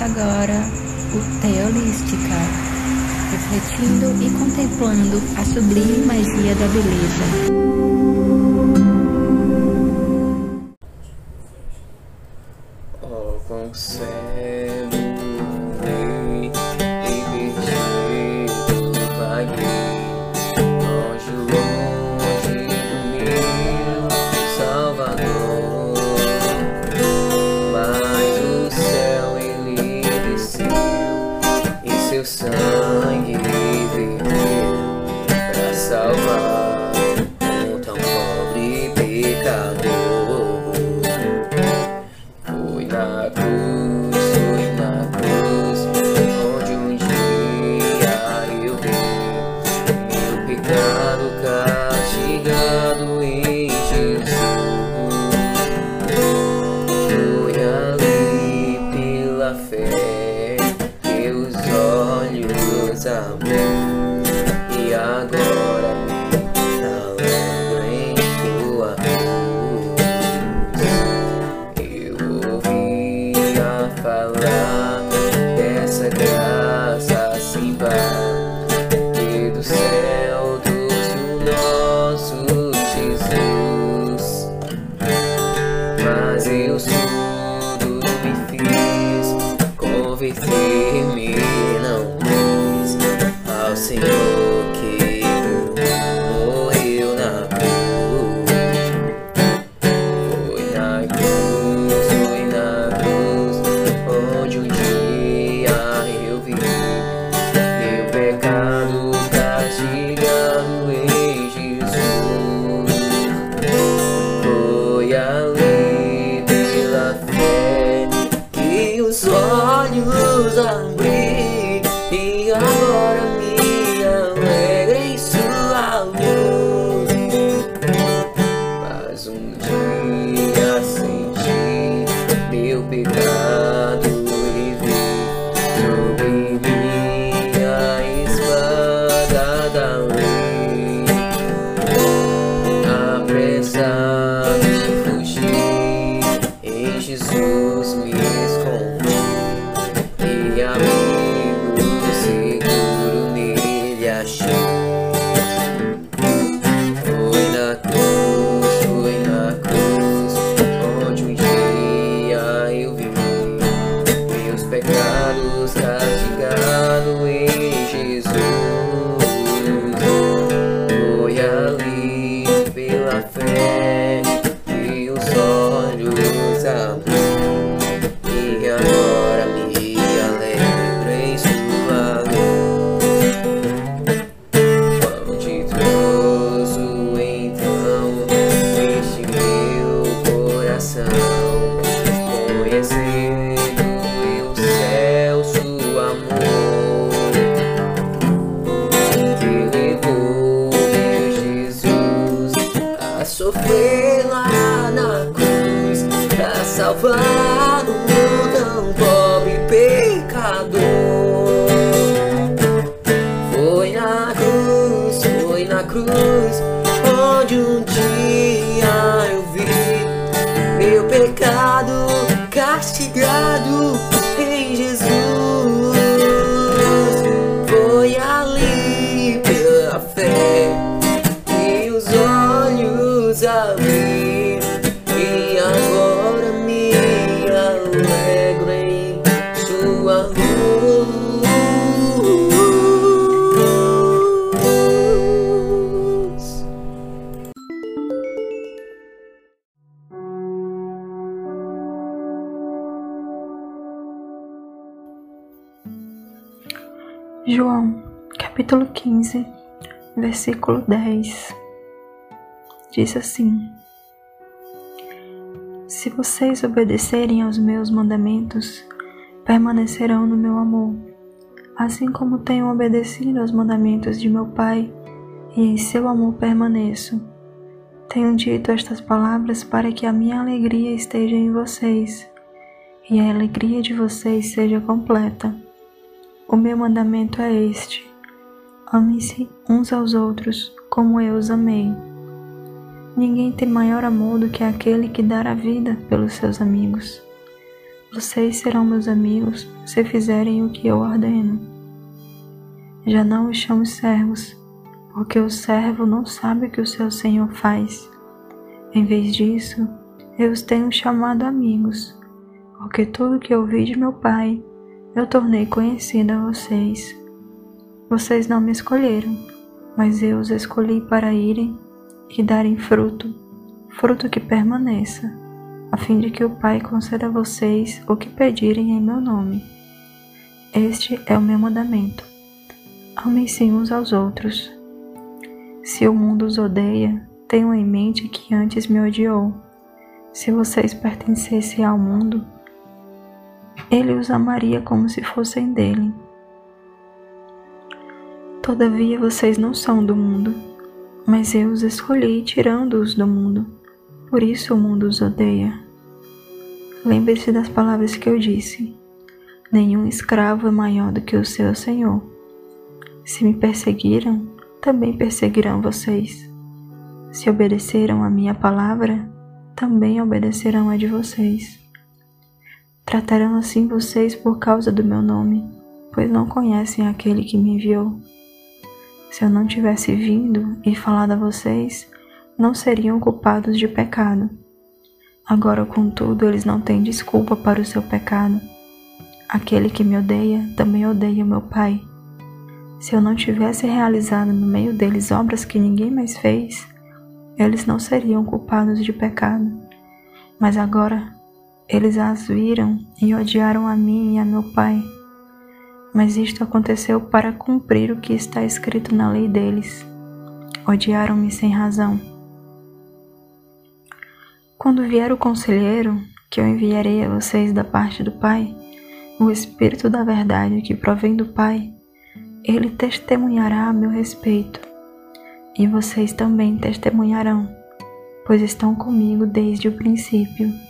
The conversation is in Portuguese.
Agora o Teolística, refletindo e contemplando a sublime magia da beleza. meus E agora não em a luz. Eu ouvia falar dessa graça sem par do céu dos nosso Jesus. Mas eu sou me fiz convencer-me I think. cravado tão pobre pecador. Foi na cruz, foi na cruz, onde um dia eu vi meu pecado castigado em Jesus. Foi ali pela fé. João, capítulo 15, versículo 10. Diz assim: Se vocês obedecerem aos meus mandamentos, permanecerão no meu amor, assim como tenho obedecido aos mandamentos de meu Pai, e em seu amor permaneço. Tenho dito estas palavras para que a minha alegria esteja em vocês e a alegria de vocês seja completa. O meu mandamento é este: amem-se uns aos outros como eu os amei. Ninguém tem maior amor do que aquele que dá a vida pelos seus amigos. Vocês serão meus amigos se fizerem o que eu ordeno. Já não os chamo servos, porque o servo não sabe o que o seu senhor faz. Em vez disso, eu os tenho chamado amigos, porque tudo que ouvi de meu Pai eu tornei conhecido a vocês. Vocês não me escolheram, mas eu os escolhi para irem e darem fruto, fruto que permaneça a fim de que o Pai conceda a vocês o que pedirem em meu nome. Este é o meu mandamento. Amem-se uns aos outros. Se o mundo os odeia, tenham em mente que antes me odiou. Se vocês pertencessem ao mundo, ele os amaria como se fossem dele. Todavia vocês não são do mundo, mas eu os escolhi tirando-os do mundo por isso o mundo os odeia. Lembre-se das palavras que eu disse: Nenhum escravo é maior do que o seu senhor. Se me perseguiram, também perseguirão vocês. Se obedeceram a minha palavra, também obedecerão a de vocês. Tratarão assim vocês por causa do meu nome, pois não conhecem aquele que me enviou. Se eu não tivesse vindo e falado a vocês, não seriam culpados de pecado. Agora, contudo, eles não têm desculpa para o seu pecado. Aquele que me odeia também odeia meu Pai. Se eu não tivesse realizado no meio deles obras que ninguém mais fez, eles não seriam culpados de pecado. Mas agora eles as viram e odiaram a mim e a meu Pai. Mas isto aconteceu para cumprir o que está escrito na lei deles. Odiaram-me sem razão. Quando vier o conselheiro, que eu enviarei a vocês da parte do Pai, o Espírito da Verdade que provém do Pai, ele testemunhará a meu respeito. E vocês também testemunharão, pois estão comigo desde o princípio.